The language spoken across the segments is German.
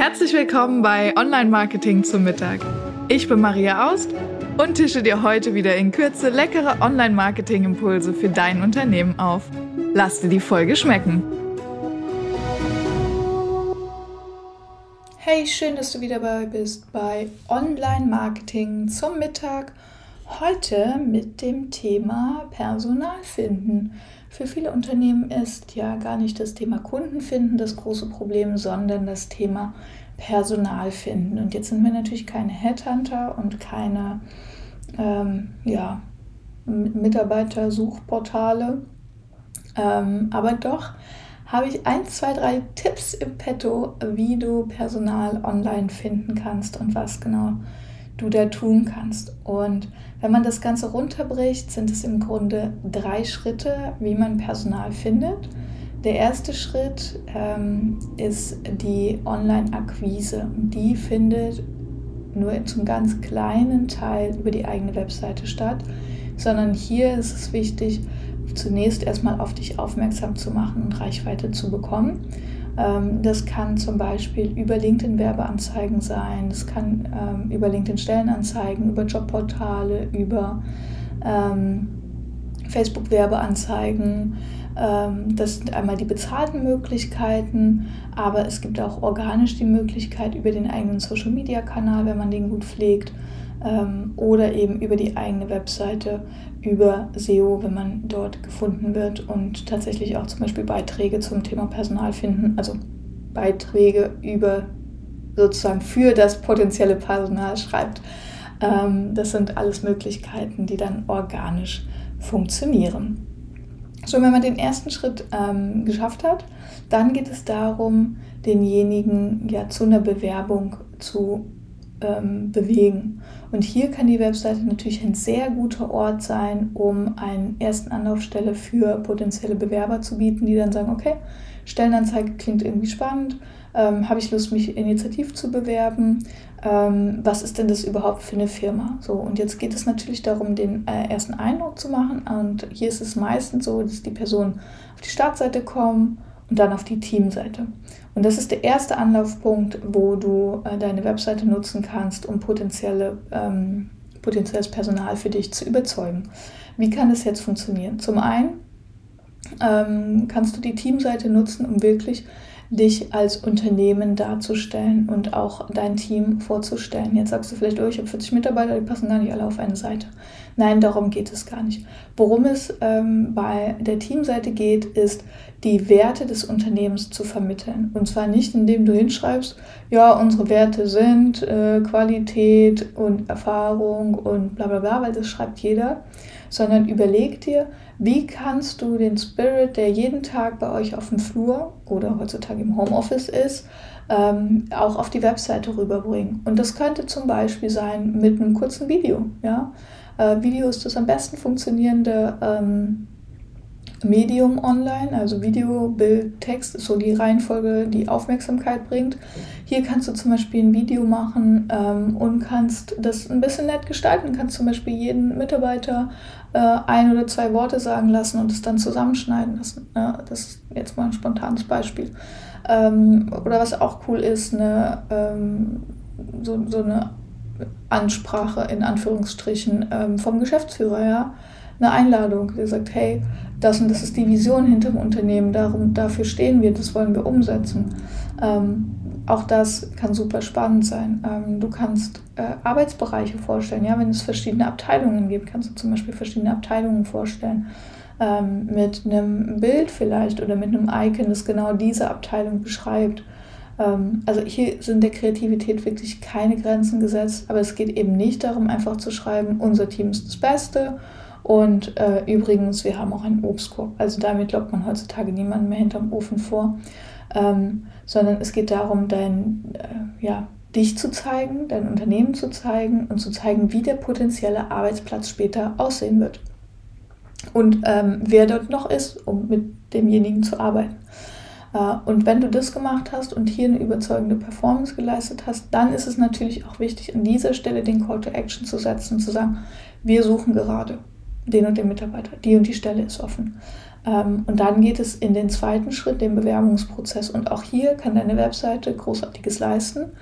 Herzlich willkommen bei Online Marketing zum Mittag. Ich bin Maria Aust und tische dir heute wieder in Kürze leckere Online Marketing Impulse für dein Unternehmen auf. Lass dir die Folge schmecken. Hey, schön, dass du wieder dabei bist bei Online Marketing zum Mittag. Heute mit dem Thema Personal finden. Für viele Unternehmen ist ja gar nicht das Thema Kunden finden das große Problem, sondern das Thema Personal finden. Und jetzt sind wir natürlich keine Headhunter und keine ähm, ja, Mitarbeitersuchportale. Ähm, aber doch habe ich ein, zwei, drei Tipps im Petto, wie du Personal online finden kannst und was genau du da tun kannst. Und wenn man das Ganze runterbricht, sind es im Grunde drei Schritte, wie man Personal findet. Der erste Schritt ähm, ist die Online-Akquise. Die findet nur zum ganz kleinen Teil über die eigene Webseite statt, sondern hier ist es wichtig, zunächst erstmal auf dich aufmerksam zu machen und Reichweite zu bekommen. Ähm, das kann zum Beispiel über LinkedIn Werbeanzeigen sein, das kann ähm, über LinkedIn Stellenanzeigen, über Jobportale, über ähm, Facebook Werbeanzeigen. das sind einmal die bezahlten Möglichkeiten, aber es gibt auch organisch die Möglichkeit über den eigenen Social Media Kanal, wenn man den gut pflegt ähm, oder eben über die eigene Webseite, über SEO, wenn man dort gefunden wird und tatsächlich auch zum Beispiel Beiträge zum Thema Personal finden, also Beiträge über sozusagen für das potenzielle Personal schreibt. Ähm, das sind alles Möglichkeiten, die dann organisch funktionieren. So, wenn man den ersten Schritt ähm, geschafft hat, dann geht es darum, denjenigen ja zu einer Bewerbung zu ähm, bewegen. Und hier kann die Webseite natürlich ein sehr guter Ort sein, um eine ersten Anlaufstelle für potenzielle Bewerber zu bieten, die dann sagen, okay, Stellenanzeige klingt irgendwie spannend, ähm, habe ich Lust, mich initiativ zu bewerben, ähm, was ist denn das überhaupt für eine Firma? So, und jetzt geht es natürlich darum, den äh, ersten Eindruck zu machen. Und hier ist es meistens so, dass die Personen auf die Startseite kommen und dann auf die Teamseite. Und das ist der erste Anlaufpunkt, wo du äh, deine Webseite nutzen kannst, um potenzielle, ähm, potenzielles Personal für dich zu überzeugen. Wie kann das jetzt funktionieren? Zum einen ähm, kannst du die Teamseite nutzen, um wirklich dich als Unternehmen darzustellen und auch dein Team vorzustellen. Jetzt sagst du vielleicht, oh, ich habe 40 Mitarbeiter, die passen gar nicht alle auf eine Seite. Nein, darum geht es gar nicht. Worum es ähm, bei der Teamseite geht, ist, die Werte des Unternehmens zu vermitteln. Und zwar nicht, indem du hinschreibst, ja, unsere Werte sind äh, Qualität und Erfahrung und bla bla bla, weil das schreibt jeder, sondern überleg dir, wie kannst du den Spirit, der jeden Tag bei euch auf dem Flur oder heutzutage im Homeoffice ist, ähm, auch auf die Webseite rüberbringen. Und das könnte zum Beispiel sein mit einem kurzen Video. Ja? Äh, Video ist das am besten funktionierende ähm, Medium online, also Video, Bild, Text ist so die Reihenfolge, die Aufmerksamkeit bringt. Hier kannst du zum Beispiel ein Video machen ähm, und kannst das ein bisschen nett gestalten. Kannst zum Beispiel jeden Mitarbeiter äh, ein oder zwei Worte sagen lassen und es dann zusammenschneiden lassen. Ja, das ist jetzt mal ein spontanes Beispiel. Ähm, oder was auch cool ist, eine, ähm, so, so eine Ansprache in Anführungsstrichen ähm, vom Geschäftsführer, ja eine Einladung, der sagt, hey, das und das ist die Vision hinter dem Unternehmen, darum, dafür stehen wir, das wollen wir umsetzen. Ähm, auch das kann super spannend sein. Ähm, du kannst äh, Arbeitsbereiche vorstellen, ja, wenn es verschiedene Abteilungen gibt, kannst du zum Beispiel verschiedene Abteilungen vorstellen. Ähm, mit einem Bild vielleicht oder mit einem Icon, das genau diese Abteilung beschreibt. Ähm, also hier sind der Kreativität wirklich keine Grenzen gesetzt, aber es geht eben nicht darum, einfach zu schreiben, unser Team ist das Beste und äh, übrigens, wir haben auch einen Obstkorb. Also damit lockt man heutzutage niemanden mehr hinterm Ofen vor. Ähm, sondern es geht darum, dein, äh, ja, dich zu zeigen, dein Unternehmen zu zeigen und zu zeigen, wie der potenzielle Arbeitsplatz später aussehen wird. Und ähm, wer dort noch ist, um mit demjenigen zu arbeiten. Äh, und wenn du das gemacht hast und hier eine überzeugende Performance geleistet hast, dann ist es natürlich auch wichtig, an dieser Stelle den Call to Action zu setzen und zu sagen, wir suchen gerade den und den Mitarbeiter, die und die Stelle ist offen. Ähm, und dann geht es in den zweiten Schritt, den Bewerbungsprozess. Und auch hier kann deine Webseite Großartiges leisten.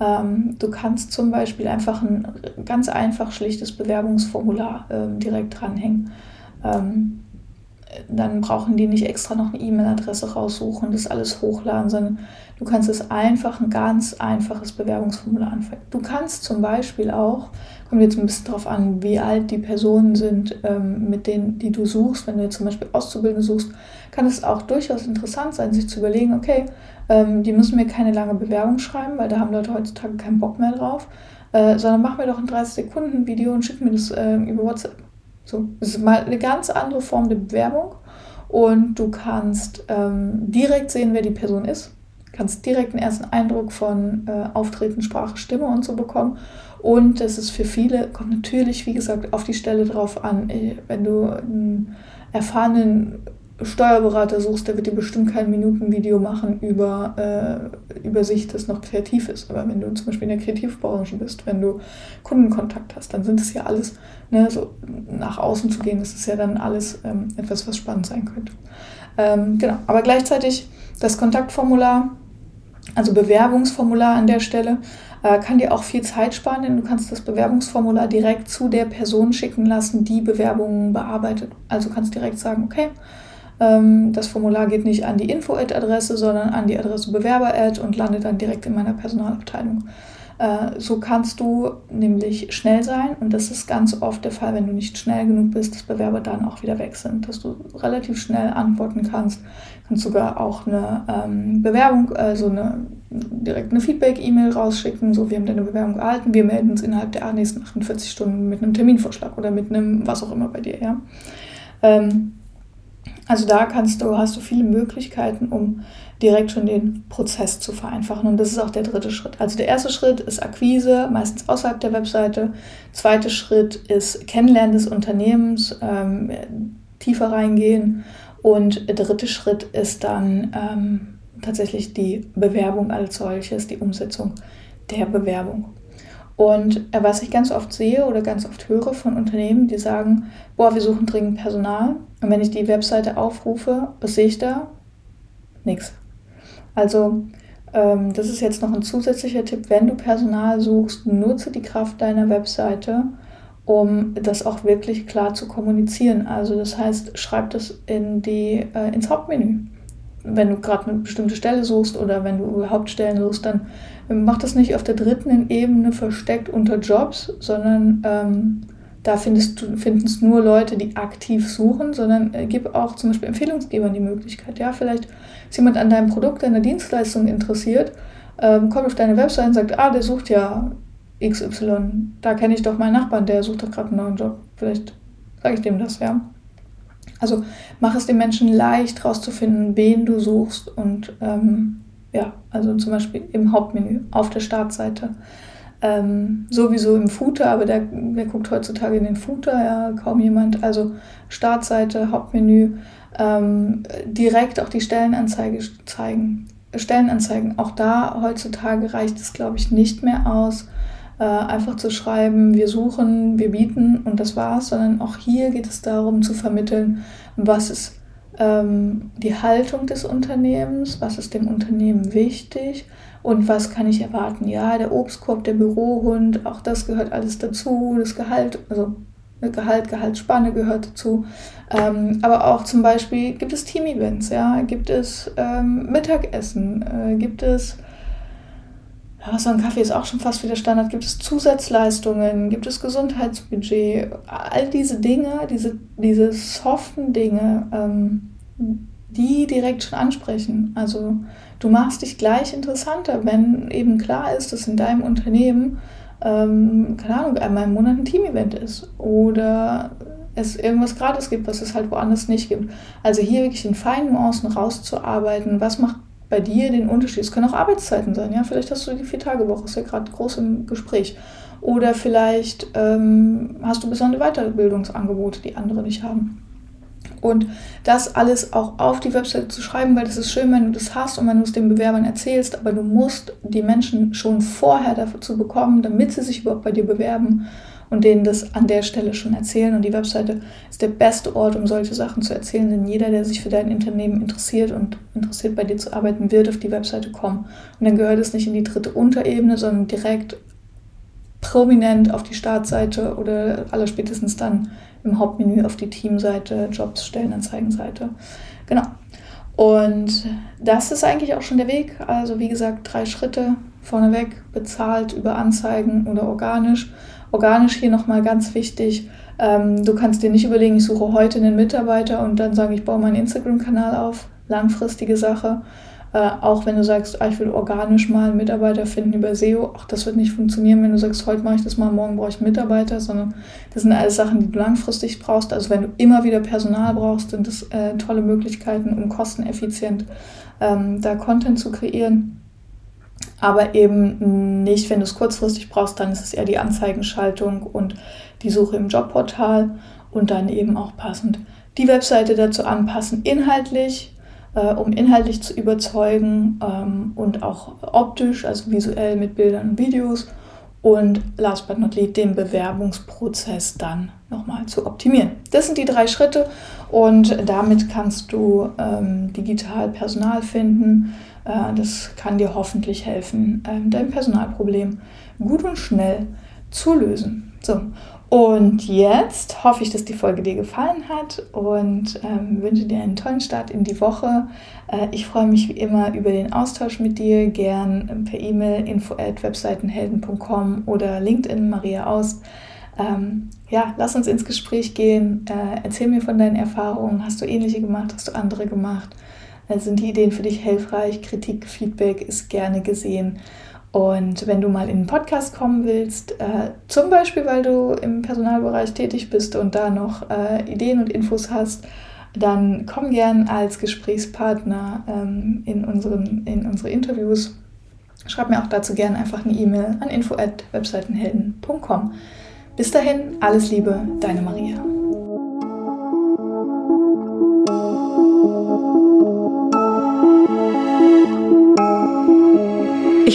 Ähm, du kannst zum Beispiel einfach ein ganz einfach schlichtes Bewerbungsformular ähm, direkt dranhängen. Dann brauchen die nicht extra noch eine E-Mail-Adresse raussuchen, das alles hochladen, sondern du kannst es einfach, ein ganz einfaches Bewerbungsformular anfangen. Du kannst zum Beispiel auch, kommt jetzt ein bisschen darauf an, wie alt die Personen sind, ähm, mit denen, die du suchst. Wenn du jetzt zum Beispiel Auszubildende suchst, kann es auch durchaus interessant sein, sich zu überlegen, okay, ähm, die müssen mir keine lange Bewerbung schreiben, weil da haben Leute heutzutage keinen Bock mehr drauf, äh, sondern mach mir doch ein 30 Sekunden Video und schick mir das äh, über WhatsApp. So, das ist mal eine ganz andere Form der Bewerbung und du kannst ähm, direkt sehen, wer die Person ist. Kannst direkt einen ersten Eindruck von äh, Auftreten, Sprache, Stimme und so bekommen. Und das ist für viele, kommt natürlich, wie gesagt, auf die Stelle drauf an. Äh, wenn du einen erfahrenen Steuerberater suchst, der wird dir bestimmt kein Minutenvideo machen über, äh, über sich, das noch kreativ ist. Aber wenn du zum Beispiel in der Kreativbranche bist, wenn du Kundenkontakt hast, dann sind es ja alles, ne, so nach außen zu gehen, das ist ja dann alles ähm, etwas, was spannend sein könnte. Ähm, genau, aber gleichzeitig das Kontaktformular, also Bewerbungsformular an der Stelle, äh, kann dir auch viel Zeit sparen, denn du kannst das Bewerbungsformular direkt zu der Person schicken lassen, die Bewerbungen bearbeitet. Also kannst direkt sagen, okay, das Formular geht nicht an die Info-Ad-Adresse, sondern an die Adresse Bewerber-Ad und landet dann direkt in meiner Personalabteilung. Äh, so kannst du nämlich schnell sein und das ist ganz oft der Fall, wenn du nicht schnell genug bist, dass Bewerber dann auch wieder weg sind, dass du relativ schnell antworten kannst. Du kannst sogar auch eine ähm, Bewerbung, also eine, direkt eine Feedback-E-Mail rausschicken, so wir haben deine Bewerbung erhalten, wir melden uns innerhalb der nächsten 48 Stunden mit einem Terminvorschlag oder mit einem was auch immer bei dir, ja. Ähm, also da kannst du, hast du viele Möglichkeiten, um direkt schon den Prozess zu vereinfachen. Und das ist auch der dritte Schritt. Also der erste Schritt ist Akquise, meistens außerhalb der Webseite. Zweiter Schritt ist Kennenlernen des Unternehmens, ähm, tiefer reingehen. Und der dritte Schritt ist dann ähm, tatsächlich die Bewerbung als solches, die Umsetzung der Bewerbung. Und äh, was ich ganz oft sehe oder ganz oft höre von Unternehmen, die sagen, boah, wir suchen dringend Personal. Und wenn ich die Webseite aufrufe, was sehe ich da? Nix. Also ähm, das ist jetzt noch ein zusätzlicher Tipp, wenn du Personal suchst, nutze die Kraft deiner Webseite, um das auch wirklich klar zu kommunizieren. Also das heißt, schreib das in die, äh, ins Hauptmenü wenn du gerade eine bestimmte Stelle suchst oder wenn du Hauptstellen suchst, dann mach das nicht auf der dritten Ebene versteckt unter Jobs, sondern ähm, da findest du findest nur Leute, die aktiv suchen, sondern äh, gib auch zum Beispiel Empfehlungsgebern die Möglichkeit. Ja, vielleicht ist jemand an deinem Produkt, deiner Dienstleistung interessiert, ähm, kommt auf deine Website und sagt, ah, der sucht ja XY. Da kenne ich doch meinen Nachbarn, der sucht doch gerade einen neuen Job. Vielleicht sage ich dem das, ja. Also mach es den Menschen leicht herauszufinden, wen du suchst und ähm, ja, also zum Beispiel im Hauptmenü auf der Startseite. Ähm, sowieso im Footer, aber der, der guckt heutzutage in den Footer, ja, kaum jemand. Also Startseite, Hauptmenü, ähm, direkt auch die Stellenanzeige zeigen. Stellenanzeigen, auch da heutzutage reicht es, glaube ich, nicht mehr aus, äh, einfach zu schreiben, wir suchen, wir bieten und das war's, sondern auch hier geht es darum zu vermitteln, was ist ähm, die Haltung des Unternehmens, was ist dem Unternehmen wichtig und was kann ich erwarten. Ja, der Obstkorb, der Bürohund, auch das gehört alles dazu, das Gehalt, also Gehalt, Gehaltsspanne gehört dazu. Ähm, aber auch zum Beispiel gibt es Team-Events, ja, gibt es ähm, Mittagessen, äh, gibt es ja, so ein Kaffee ist auch schon fast wieder Standard. Gibt es Zusatzleistungen? Gibt es Gesundheitsbudget? All diese Dinge, diese, diese soften Dinge, ähm, die direkt schon ansprechen. Also du machst dich gleich interessanter, wenn eben klar ist, dass in deinem Unternehmen, ähm, keine Ahnung, einmal im Monat ein Team-Event ist oder es irgendwas gratis gibt, was es halt woanders nicht gibt. Also hier wirklich in feinen Nuancen rauszuarbeiten, was macht bei dir den Unterschied. Es können auch Arbeitszeiten sein, ja. Vielleicht hast du die Vier-Tage-Woche, ist ja gerade groß im Gespräch. Oder vielleicht ähm, hast du besondere Weiterbildungsangebote, die andere nicht haben. Und das alles auch auf die Website zu schreiben, weil das ist schön, wenn du das hast und wenn du es den Bewerbern erzählst, aber du musst die Menschen schon vorher dazu bekommen, damit sie sich überhaupt bei dir bewerben und denen das an der Stelle schon erzählen. Und die Webseite ist der beste Ort, um solche Sachen zu erzählen, denn jeder, der sich für dein Unternehmen interessiert und interessiert bei dir zu arbeiten, wird auf die Webseite kommen. Und dann gehört es nicht in die dritte Unterebene, sondern direkt prominent auf die Startseite oder allerspätestens dann im Hauptmenü auf die Teamseite, Jobs, Stellenanzeigenseite. Genau. Und das ist eigentlich auch schon der Weg. Also wie gesagt, drei Schritte vorneweg, bezahlt über Anzeigen oder organisch. Organisch hier nochmal ganz wichtig. Ähm, du kannst dir nicht überlegen, ich suche heute einen Mitarbeiter und dann sage ich, baue meinen Instagram-Kanal auf. Langfristige Sache. Äh, auch wenn du sagst, ah, ich will organisch mal einen Mitarbeiter finden über SEO, auch das wird nicht funktionieren, wenn du sagst, heute mache ich das mal, morgen brauche ich einen Mitarbeiter, sondern das sind alles Sachen, die du langfristig brauchst. Also wenn du immer wieder Personal brauchst, sind das äh, tolle Möglichkeiten, um kosteneffizient ähm, da Content zu kreieren. Aber eben nicht, wenn du es kurzfristig brauchst, dann ist es eher die Anzeigenschaltung und die Suche im Jobportal und dann eben auch passend die Webseite dazu anpassen, inhaltlich äh, um inhaltlich zu überzeugen ähm, und auch optisch, also visuell mit Bildern und Videos. Und last but not least den Bewerbungsprozess dann nochmal zu optimieren. Das sind die drei Schritte und damit kannst du ähm, digital Personal finden. Äh, das kann dir hoffentlich helfen, äh, dein Personalproblem gut und schnell zu lösen. So, und jetzt hoffe ich, dass die Folge dir gefallen hat und ähm, wünsche dir einen tollen Start in die Woche. Äh, ich freue mich wie immer über den Austausch mit dir, gern per E-Mail info at webseitenhelden.com oder LinkedIn Maria Aust. Ähm, ja, lass uns ins Gespräch gehen. Äh, erzähl mir von deinen Erfahrungen. Hast du ähnliche gemacht? Hast du andere gemacht? Äh, sind die Ideen für dich hilfreich? Kritik, Feedback ist gerne gesehen. Und wenn du mal in den Podcast kommen willst, äh, zum Beispiel weil du im Personalbereich tätig bist und da noch äh, Ideen und Infos hast, dann komm gern als Gesprächspartner ähm, in, unseren, in unsere Interviews. Schreib mir auch dazu gerne einfach eine E-Mail an info@webseitenhelden.com. Bis dahin, alles Liebe, deine Maria.